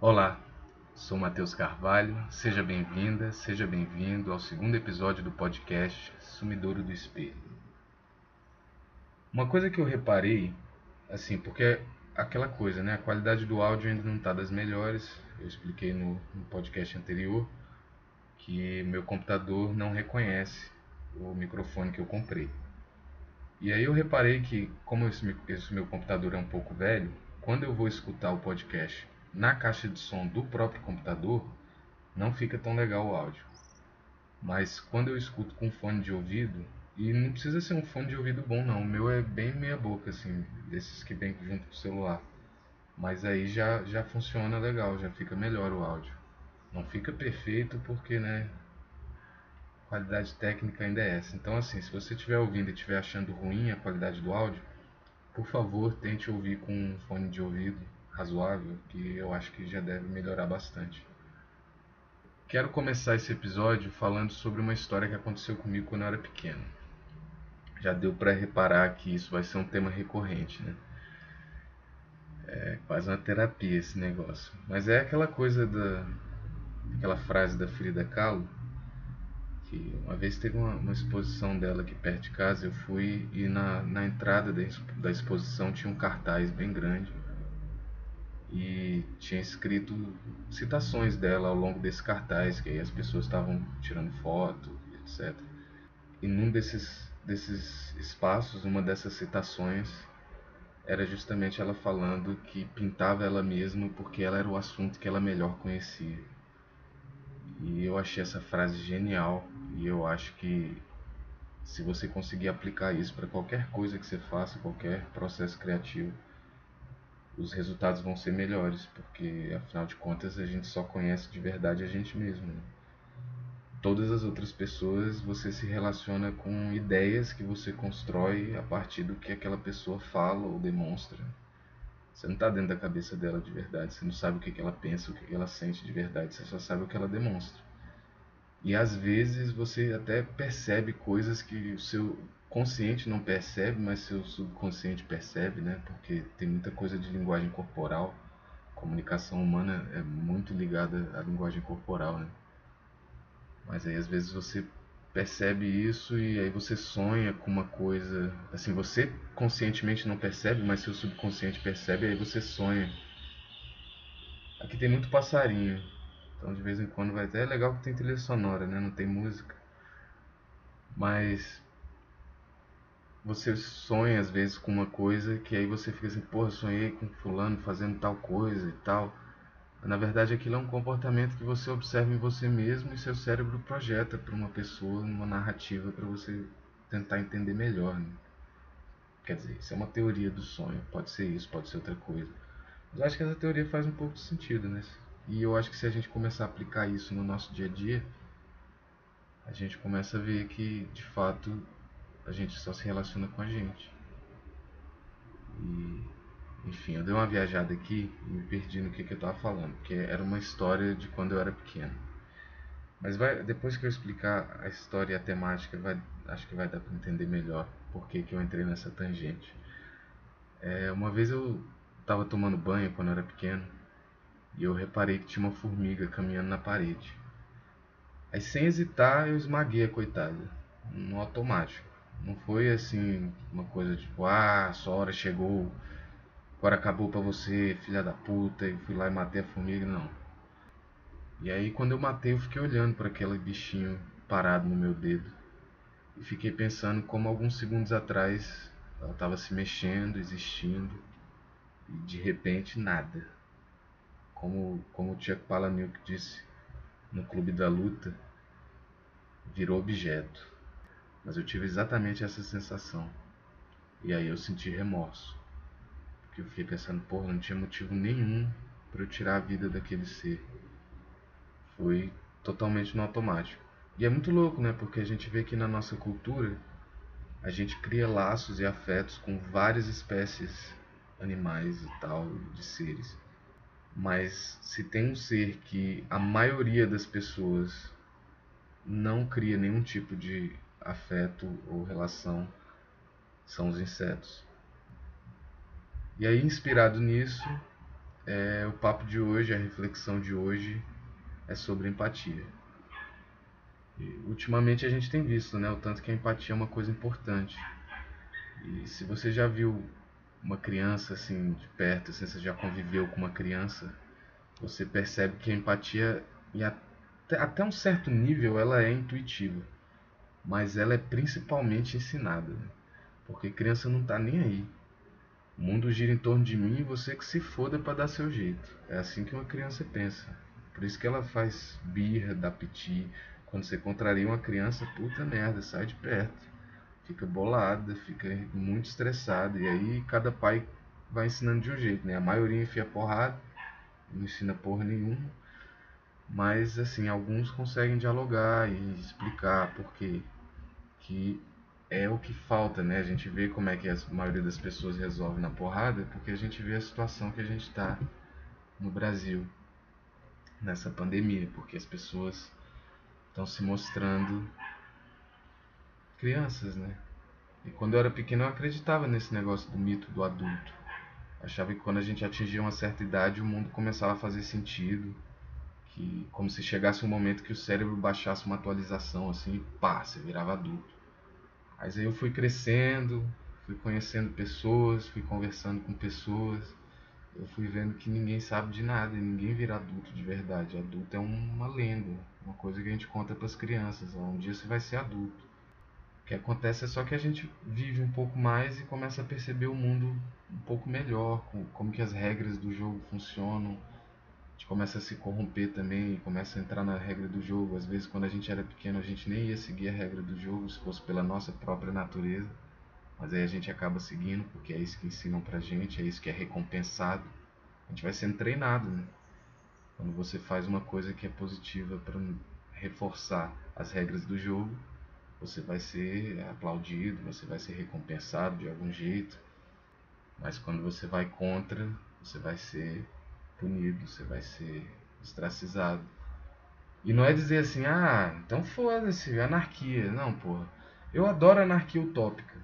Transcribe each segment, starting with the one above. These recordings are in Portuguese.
Olá, sou Matheus Carvalho, seja bem-vinda, seja bem-vindo ao segundo episódio do podcast Sumidouro do Espelho. Uma coisa que eu reparei, assim, porque aquela coisa, né? A qualidade do áudio ainda não está das melhores. Eu expliquei no, no podcast anterior que meu computador não reconhece o microfone que eu comprei. E aí eu reparei que, como esse, esse meu computador é um pouco velho, quando eu vou escutar o podcast na caixa de som do próprio computador, não fica tão legal o áudio. Mas quando eu escuto com fone de ouvido, e não precisa ser um fone de ouvido bom não, o meu é bem meia boca assim, desses que vem junto com o celular. Mas aí já já funciona legal, já fica melhor o áudio. Não fica perfeito porque, né, qualidade técnica ainda é essa. Então assim, se você estiver ouvindo e estiver achando ruim a qualidade do áudio, por favor, tente ouvir com um fone de ouvido razoável, que eu acho que já deve melhorar bastante. Quero começar esse episódio falando sobre uma história que aconteceu comigo quando eu era pequeno já deu para reparar que isso vai ser um tema recorrente, né? É quase uma terapia esse negócio. Mas é aquela coisa da aquela frase da Frida Kahlo que uma vez teve uma, uma, exposição dela aqui perto de casa, eu fui e na, na entrada da, da exposição tinha um cartaz bem grande e tinha escrito citações dela ao longo desse cartaz, que aí as pessoas estavam tirando foto, etc. E num desses desses espaços, uma dessas citações era justamente ela falando que pintava ela mesma porque ela era o assunto que ela melhor conhecia. E eu achei essa frase genial e eu acho que se você conseguir aplicar isso para qualquer coisa que você faça, qualquer processo criativo, os resultados vão ser melhores, porque afinal de contas a gente só conhece de verdade a gente mesmo. Né? todas as outras pessoas você se relaciona com ideias que você constrói a partir do que aquela pessoa fala ou demonstra. Você não está dentro da cabeça dela de verdade, você não sabe o que, que ela pensa, o que, que ela sente de verdade, você só sabe o que ela demonstra. E às vezes você até percebe coisas que o seu consciente não percebe, mas seu subconsciente percebe, né? Porque tem muita coisa de linguagem corporal. Comunicação humana é muito ligada à linguagem corporal, né? Mas aí às vezes você percebe isso e aí você sonha com uma coisa, assim, você conscientemente não percebe, mas seu subconsciente percebe aí você sonha. Aqui tem muito passarinho. Então de vez em quando vai até é legal que tem trilha sonora, né? Não tem música. Mas você sonha às vezes com uma coisa que aí você fica assim, porra, sonhei com fulano fazendo tal coisa e tal. Na verdade, aquilo é um comportamento que você observa em você mesmo e seu cérebro projeta para uma pessoa, numa narrativa para você tentar entender melhor. Né? Quer dizer, isso é uma teoria do sonho. Pode ser isso, pode ser outra coisa. Mas acho que essa teoria faz um pouco de sentido, né? E eu acho que se a gente começar a aplicar isso no nosso dia a dia, a gente começa a ver que, de fato, a gente só se relaciona com a gente. E enfim, eu dei uma viajada aqui e me perdi no que, que eu estava falando, porque era uma história de quando eu era pequeno. Mas vai, depois que eu explicar a história e a temática, vai, acho que vai dar para entender melhor por que, que eu entrei nessa tangente. É, uma vez eu estava tomando banho quando eu era pequeno e eu reparei que tinha uma formiga caminhando na parede. Aí sem hesitar eu esmaguei a coitada, no automático. Não foi assim uma coisa tipo, ah, sua hora chegou, agora acabou pra você, filha da puta, e fui lá e matei a formiga, não. E aí quando eu matei eu fiquei olhando para aquele bichinho parado no meu dedo. E fiquei pensando como alguns segundos atrás ela estava se mexendo, existindo, e de repente nada. Como, como o Chuck Palahniuk disse no Clube da Luta, virou objeto. Mas eu tive exatamente essa sensação. E aí eu senti remorso que eu fiquei pensando, porra, não tinha motivo nenhum para eu tirar a vida daquele ser. Foi totalmente no automático. E é muito louco, né? Porque a gente vê que na nossa cultura a gente cria laços e afetos com várias espécies animais e tal, de seres. Mas se tem um ser que a maioria das pessoas não cria nenhum tipo de afeto ou relação, são os insetos. E aí, inspirado nisso, é, o papo de hoje, a reflexão de hoje é sobre empatia. E, ultimamente a gente tem visto, né, o tanto que a empatia é uma coisa importante. E se você já viu uma criança assim de perto, se você já conviveu com uma criança, você percebe que a empatia até, até um certo nível ela é intuitiva, mas ela é principalmente ensinada, porque criança não está nem aí. O mundo gira em torno de mim e você que se foda para dar seu jeito. É assim que uma criança pensa. Por isso que ela faz birra, dá piti. Quando você contraria uma criança, puta merda, sai de perto. Fica bolada, fica muito estressada. E aí cada pai vai ensinando de um jeito, né? A maioria enfia porrada, não ensina porra nenhuma. Mas assim, alguns conseguem dialogar e explicar por quê. Que é o que falta, né? A gente vê como é que a maioria das pessoas resolve na porrada, porque a gente vê a situação que a gente está no Brasil nessa pandemia, porque as pessoas estão se mostrando crianças, né? E quando eu era pequeno eu acreditava nesse negócio do mito do adulto. Achava que quando a gente atingia uma certa idade o mundo começava a fazer sentido, que como se chegasse um momento que o cérebro baixasse uma atualização assim, e pá, você virava adulto. Mas aí eu fui crescendo, fui conhecendo pessoas, fui conversando com pessoas. Eu fui vendo que ninguém sabe de nada ninguém vira adulto de verdade. Adulto é uma lenda, uma coisa que a gente conta para as crianças. Um dia você vai ser adulto. O que acontece é só que a gente vive um pouco mais e começa a perceber o mundo um pouco melhor, como que as regras do jogo funcionam, gente começa a se corromper também, começa a entrar na regra do jogo. Às vezes, quando a gente era pequeno, a gente nem ia seguir a regra do jogo se fosse pela nossa própria natureza. Mas aí a gente acaba seguindo porque é isso que ensinam pra gente, é isso que é recompensado. A gente vai sendo treinado, né? Quando você faz uma coisa que é positiva para reforçar as regras do jogo, você vai ser aplaudido, você vai ser recompensado de algum jeito. Mas quando você vai contra, você vai ser punido, você vai ser ostracizado. E não é dizer assim, ah, então foda-se, anarquia. Não, porra. Eu adoro anarquia utópica.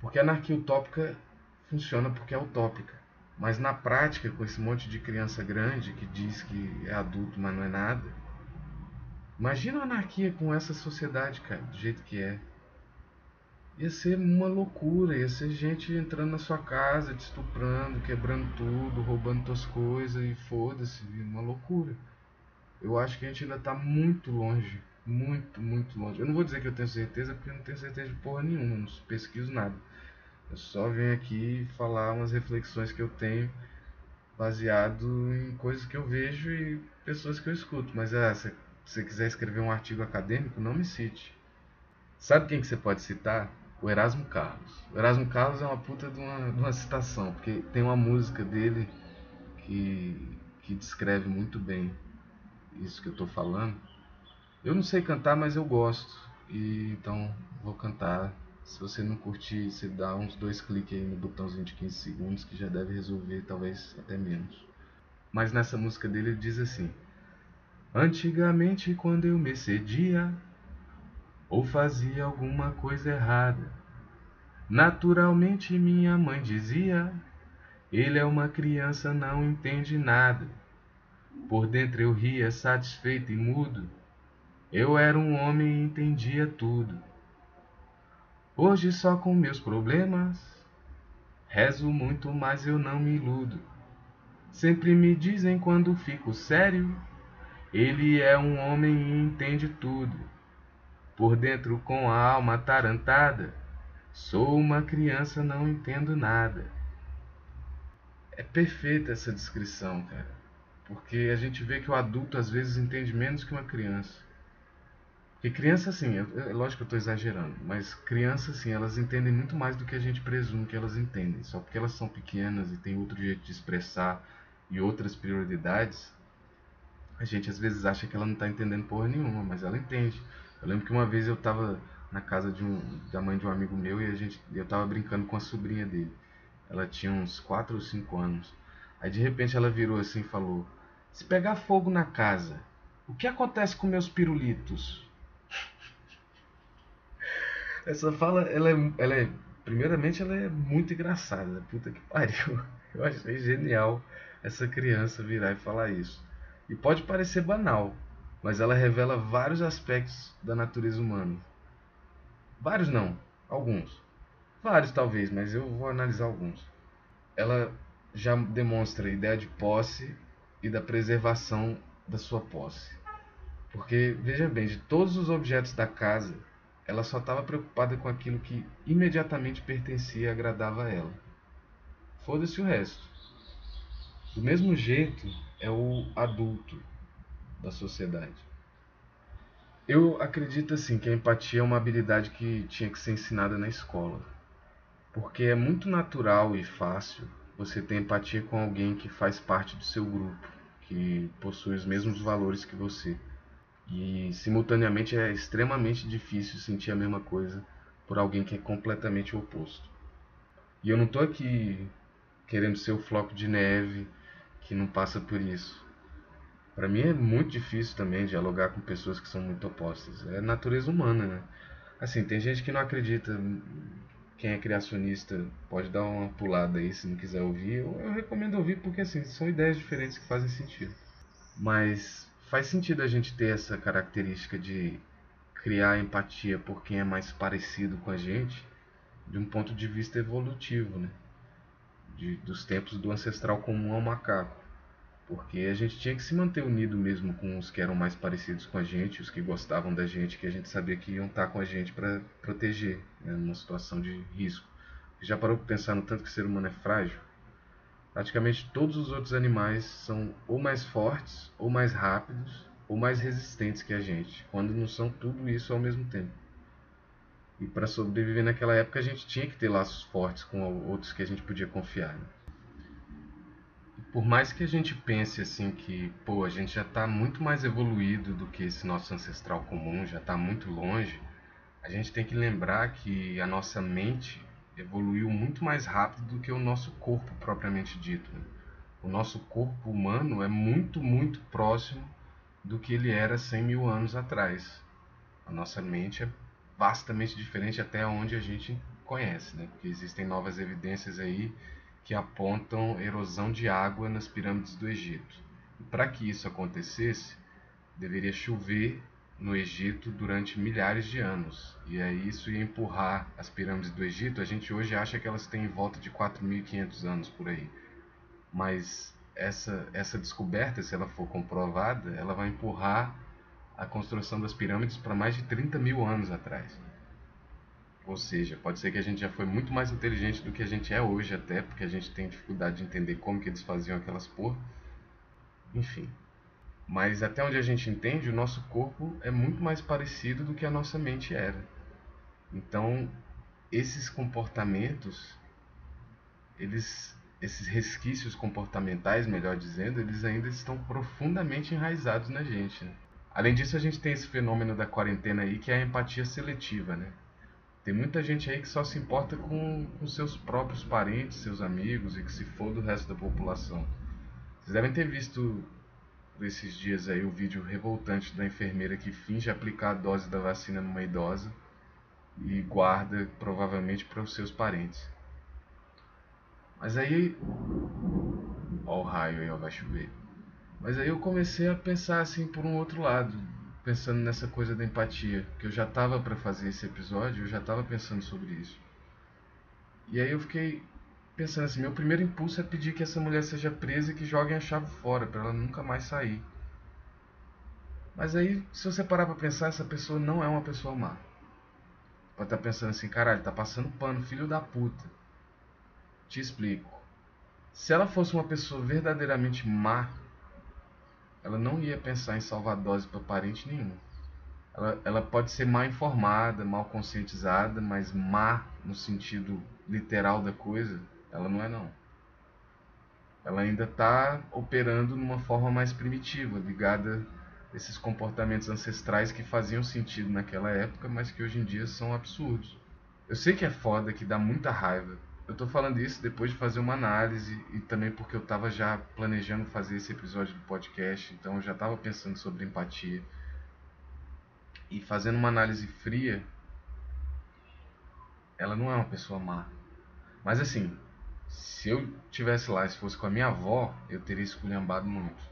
Porque anarquia utópica funciona porque é utópica. Mas na prática, com esse monte de criança grande que diz que é adulto, mas não é nada. Imagina a anarquia com essa sociedade, cara, do jeito que é ia ser uma loucura, ia ser gente entrando na sua casa, te estuprando, quebrando tudo, roubando tuas coisas e foda-se, uma loucura. Eu acho que a gente ainda está muito longe, muito, muito longe. Eu não vou dizer que eu tenho certeza, porque eu não tenho certeza de porra nenhuma, não pesquiso nada. Eu só venho aqui falar umas reflexões que eu tenho baseado em coisas que eu vejo e pessoas que eu escuto. Mas ah, se você quiser escrever um artigo acadêmico, não me cite. Sabe quem que você pode citar? O Erasmo Carlos. O Erasmo Carlos é uma puta de uma, de uma citação, porque tem uma música dele que, que descreve muito bem isso que eu estou falando. Eu não sei cantar, mas eu gosto. E então vou cantar. Se você não curtir, você dá uns dois cliques aí no botãozinho de 15 segundos que já deve resolver, talvez até menos. Mas nessa música dele ele diz assim: Antigamente, quando eu me cedia, ou fazia alguma coisa errada. Naturalmente minha mãe dizia: Ele é uma criança, não entende nada. Por dentro eu ria, satisfeito e mudo. Eu era um homem e entendia tudo. Hoje só com meus problemas, rezo muito, mas eu não me iludo. Sempre me dizem quando fico sério, ele é um homem e entende tudo por dentro com a alma atarantada. Sou uma criança, não entendo nada. É perfeita essa descrição, cara. Porque a gente vê que o adulto às vezes entende menos que uma criança. Porque criança, assim, é, lógico que eu estou exagerando, mas crianças, assim, elas entendem muito mais do que a gente presume que elas entendem. Só porque elas são pequenas e têm outro jeito de expressar e outras prioridades, a gente às vezes acha que ela não está entendendo porra nenhuma, mas ela entende. Eu lembro que uma vez eu estava na casa de um, da mãe de um amigo meu e a gente, eu estava brincando com a sobrinha dele. Ela tinha uns 4 ou 5 anos. Aí de repente ela virou assim e falou: Se pegar fogo na casa, o que acontece com meus pirulitos? Essa fala, ela é, ela é, primeiramente ela é muito engraçada, puta que pariu. Eu achei genial essa criança virar e falar isso. E pode parecer banal, mas ela revela vários aspectos da natureza humana. Vários não, alguns. Vários talvez, mas eu vou analisar alguns. Ela já demonstra a ideia de posse e da preservação da sua posse. Porque, veja bem, de todos os objetos da casa, ela só estava preocupada com aquilo que imediatamente pertencia e agradava a ela. Foda-se o resto. Do mesmo jeito é o adulto da sociedade. Eu acredito assim que a empatia é uma habilidade que tinha que ser ensinada na escola. Porque é muito natural e fácil você ter empatia com alguém que faz parte do seu grupo, que possui os mesmos valores que você. E simultaneamente é extremamente difícil sentir a mesma coisa por alguém que é completamente oposto. E eu não estou aqui querendo ser o floco de neve que não passa por isso. Para mim é muito difícil também dialogar com pessoas que são muito opostas. É natureza humana, né? Assim, tem gente que não acredita quem é criacionista pode dar uma pulada aí se não quiser ouvir. Eu, eu recomendo ouvir porque assim, são ideias diferentes que fazem sentido. Mas faz sentido a gente ter essa característica de criar empatia por quem é mais parecido com a gente, de um ponto de vista evolutivo, né? De, dos tempos do ancestral comum ao macaco. Porque a gente tinha que se manter unido mesmo com os que eram mais parecidos com a gente, os que gostavam da gente, que a gente sabia que iam estar com a gente para proteger, né, numa situação de risco. Já parou para pensar no tanto que o ser humano é frágil? Praticamente todos os outros animais são ou mais fortes, ou mais rápidos, ou mais resistentes que a gente, quando não são tudo isso ao mesmo tempo. E para sobreviver naquela época a gente tinha que ter laços fortes com outros que a gente podia confiar. Né? Por mais que a gente pense assim que, pô, a gente já está muito mais evoluído do que esse nosso ancestral comum, já está muito longe, a gente tem que lembrar que a nossa mente evoluiu muito mais rápido do que o nosso corpo propriamente dito. Né? O nosso corpo humano é muito, muito próximo do que ele era 100 mil anos atrás. A nossa mente é vastamente diferente até onde a gente conhece, né? porque existem novas evidências aí que apontam erosão de água nas pirâmides do Egito. Para que isso acontecesse, deveria chover no Egito durante milhares de anos. E aí isso ia empurrar as pirâmides do Egito. A gente hoje acha que elas têm em volta de 4.500 anos por aí. Mas essa, essa descoberta, se ela for comprovada, ela vai empurrar a construção das pirâmides para mais de 30 mil anos atrás. Ou seja, pode ser que a gente já foi muito mais inteligente do que a gente é hoje até, porque a gente tem dificuldade de entender como que eles faziam aquelas porra. Enfim. Mas até onde a gente entende, o nosso corpo é muito mais parecido do que a nossa mente era. Então, esses comportamentos, eles esses resquícios comportamentais, melhor dizendo, eles ainda estão profundamente enraizados na gente. Né? Além disso, a gente tem esse fenômeno da quarentena aí, que é a empatia seletiva, né? Tem muita gente aí que só se importa com, com seus próprios parentes, seus amigos e que se for do resto da população. Vocês devem ter visto esses dias aí o vídeo revoltante da enfermeira que finge aplicar a dose da vacina numa idosa e guarda provavelmente para os seus parentes. Mas aí. Ó o raio aí, ó, vai chover. Mas aí eu comecei a pensar assim por um outro lado pensando nessa coisa da empatia, que eu já estava para fazer esse episódio, eu já estava pensando sobre isso. E aí eu fiquei pensando assim, meu primeiro impulso é pedir que essa mulher seja presa e que joguem a chave fora para ela nunca mais sair. Mas aí, se você parar para pensar, essa pessoa não é uma pessoa má. Pode estar tá pensando assim, caralho, tá passando pano, filho da puta. Te explico. Se ela fosse uma pessoa verdadeiramente má, ela não ia pensar em salvar dose para parente nenhum. Ela, ela pode ser mal informada, mal conscientizada, mas má no sentido literal da coisa, ela não é não. Ela ainda está operando numa forma mais primitiva, ligada a esses comportamentos ancestrais que faziam sentido naquela época, mas que hoje em dia são absurdos. Eu sei que é foda, que dá muita raiva, eu tô falando isso depois de fazer uma análise e também porque eu estava já planejando fazer esse episódio do podcast, então eu já estava pensando sobre empatia. E fazendo uma análise fria, ela não é uma pessoa má. Mas assim, Se eu tivesse lá, se fosse com a minha avó, eu teria esculhambado muito.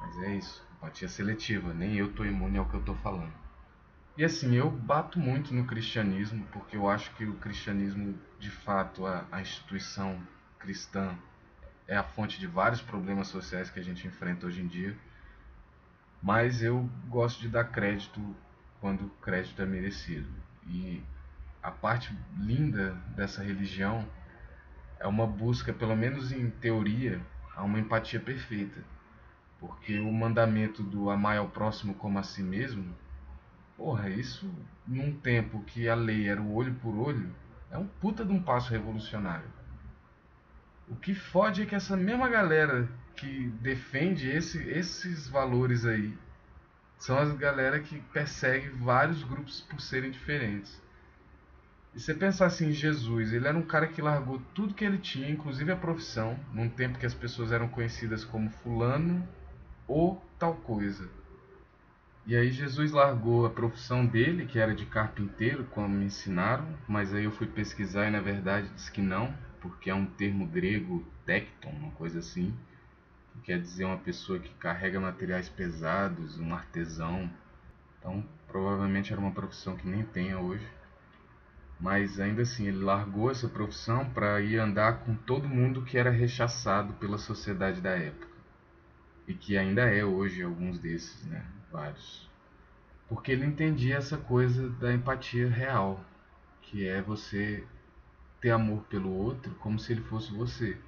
Mas é isso, empatia seletiva, nem eu tô imune ao que eu tô falando. E assim, eu bato muito no cristianismo, porque eu acho que o cristianismo, de fato, a, a instituição cristã, é a fonte de vários problemas sociais que a gente enfrenta hoje em dia. Mas eu gosto de dar crédito quando o crédito é merecido. E a parte linda dessa religião é uma busca, pelo menos em teoria, a uma empatia perfeita. Porque o mandamento do amar ao próximo como a si mesmo, porra, isso num tempo que a lei era o olho por olho, é um puta de um passo revolucionário. O que fode é que essa mesma galera que defende esse, esses valores aí são as galera que persegue vários grupos por serem diferentes. E você pensar assim em Jesus, ele era um cara que largou tudo que ele tinha, inclusive a profissão, num tempo que as pessoas eram conhecidas como fulano ou tal coisa. E aí Jesus largou a profissão dele, que era de carpinteiro, como me ensinaram, mas aí eu fui pesquisar e na verdade disse que não, porque é um termo grego, tecton, uma coisa assim, que quer dizer uma pessoa que carrega materiais pesados, um artesão. Então, provavelmente era uma profissão que nem tenha hoje mas ainda assim ele largou essa profissão para ir andar com todo mundo que era rechaçado pela sociedade da época e que ainda é hoje alguns desses, né? Vários. Porque ele entendia essa coisa da empatia real, que é você ter amor pelo outro como se ele fosse você.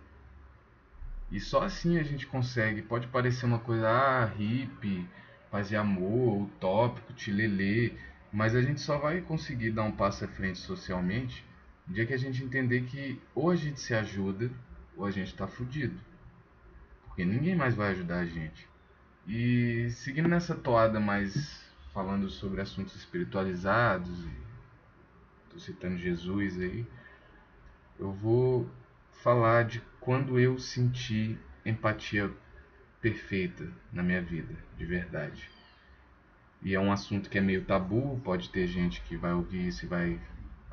E só assim a gente consegue. Pode parecer uma coisa ah, hippie, paz e amor, utópico, tilelê mas a gente só vai conseguir dar um passo à frente socialmente no dia que a gente entender que ou a gente se ajuda ou a gente está fudido. Porque ninguém mais vai ajudar a gente. E seguindo nessa toada mais falando sobre assuntos espiritualizados, estou citando Jesus aí, eu vou falar de quando eu senti empatia perfeita na minha vida, de verdade. E é um assunto que é meio tabu, pode ter gente que vai ouvir isso e vai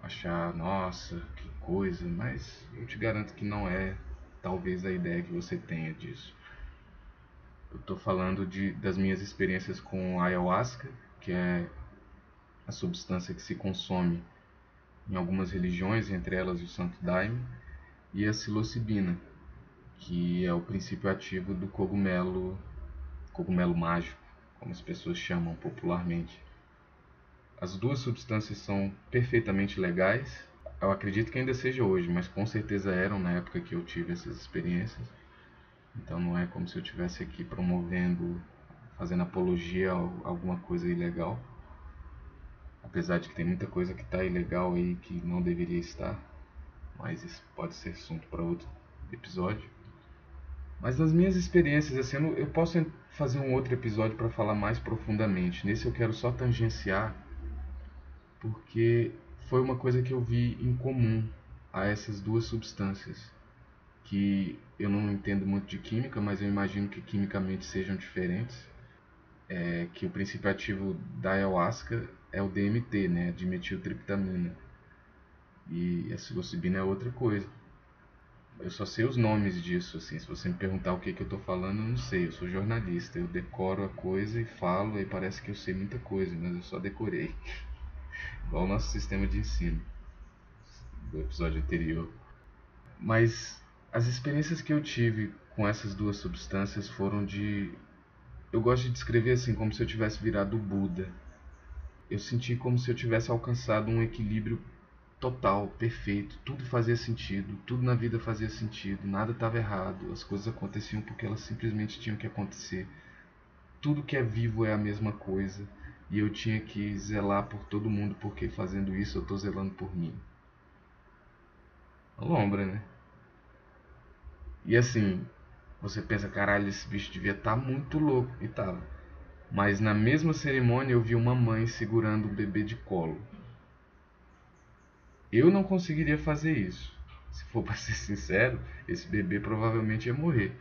achar, nossa, que coisa, mas eu te garanto que não é talvez a ideia que você tenha disso. Eu estou falando de, das minhas experiências com ayahuasca, que é a substância que se consome em algumas religiões, entre elas o Santo Daime, e a psilocibina, que é o princípio ativo do cogumelo, cogumelo mágico como as pessoas chamam popularmente. As duas substâncias são perfeitamente legais. Eu acredito que ainda seja hoje, mas com certeza eram na época que eu tive essas experiências. Então não é como se eu estivesse aqui promovendo, fazendo apologia a alguma coisa ilegal. Apesar de que tem muita coisa que está ilegal aí que não deveria estar. Mas isso pode ser assunto para outro episódio. Mas nas minhas experiências, assim, eu posso fazer um outro episódio para falar mais profundamente. Nesse eu quero só tangenciar, porque foi uma coisa que eu vi em comum a essas duas substâncias, que eu não entendo muito de química, mas eu imagino que quimicamente sejam diferentes. É, que o princípio ativo da ayahuasca é o DMT, né, dimetiltriptamina. E a psilocibina é outra coisa. Eu só sei os nomes disso, assim. Se você me perguntar o que, que eu estou falando, eu não sei. Eu sou jornalista, eu decoro a coisa e falo, e parece que eu sei muita coisa, mas eu só decorei. Igual o nosso sistema de ensino do episódio anterior. Mas as experiências que eu tive com essas duas substâncias foram de. Eu gosto de descrever assim, como se eu tivesse virado Buda. Eu senti como se eu tivesse alcançado um equilíbrio total, perfeito, tudo fazia sentido, tudo na vida fazia sentido, nada estava errado, as coisas aconteciam porque elas simplesmente tinham que acontecer. Tudo que é vivo é a mesma coisa e eu tinha que zelar por todo mundo porque fazendo isso eu estou zelando por mim. Lombra, né? E assim, você pensa, caralho, esse bicho devia estar tá muito louco. E tava. Mas na mesma cerimônia eu vi uma mãe segurando um bebê de colo. Eu não conseguiria fazer isso. Se for para ser sincero, esse bebê provavelmente ia morrer.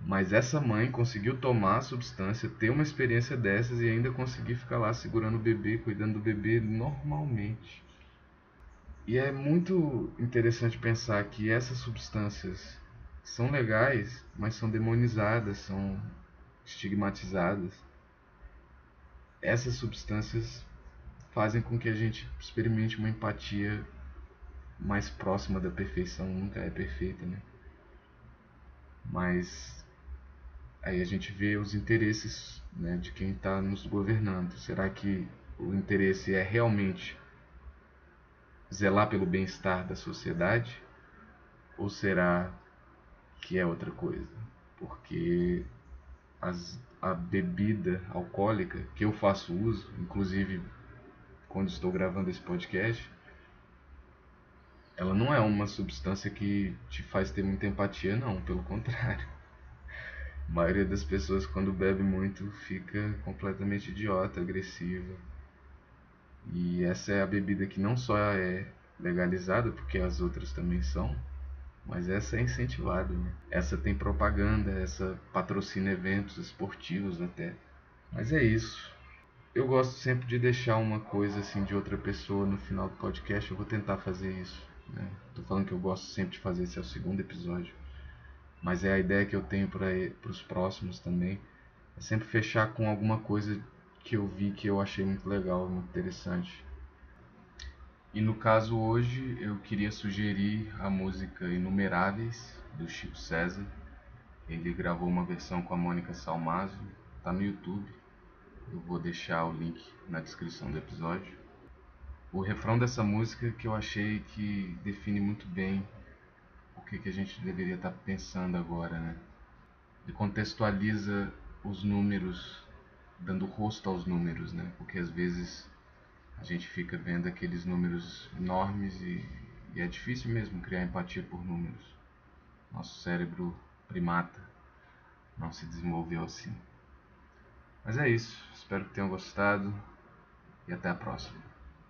Mas essa mãe conseguiu tomar a substância, ter uma experiência dessas e ainda conseguir ficar lá segurando o bebê, cuidando do bebê normalmente. E é muito interessante pensar que essas substâncias são legais, mas são demonizadas, são estigmatizadas. Essas substâncias fazem com que a gente experimente uma empatia mais próxima da perfeição, nunca é perfeita, né? Mas aí a gente vê os interesses né, de quem está nos governando. Será que o interesse é realmente zelar pelo bem-estar da sociedade? Ou será que é outra coisa? Porque as, a bebida alcoólica que eu faço uso, inclusive quando estou gravando esse podcast, ela não é uma substância que te faz ter muita empatia, não, pelo contrário. A maioria das pessoas, quando bebe muito, fica completamente idiota, agressiva, e essa é a bebida que não só é legalizada, porque as outras também são, mas essa é incentivada. Né? Essa tem propaganda, essa patrocina eventos esportivos até. Mas é isso. Eu gosto sempre de deixar uma coisa assim de outra pessoa no final do podcast. Eu vou tentar fazer isso. Né? Tô falando que eu gosto sempre de fazer esse é o segundo episódio. Mas é a ideia que eu tenho para os próximos também. É sempre fechar com alguma coisa que eu vi que eu achei muito legal, muito interessante. E no caso hoje eu queria sugerir a música Inumeráveis do Chico César. Ele gravou uma versão com a Mônica Salmazo, tá no YouTube. Eu vou deixar o link na descrição do episódio. O refrão dessa música que eu achei que define muito bem o que, que a gente deveria estar tá pensando agora, né? Ele contextualiza os números dando rosto aos números, né? Porque às vezes a gente fica vendo aqueles números enormes e, e é difícil mesmo criar empatia por números. Nosso cérebro primata não se desenvolveu assim. Mas é isso. Espero que tenham gostado e até a próxima.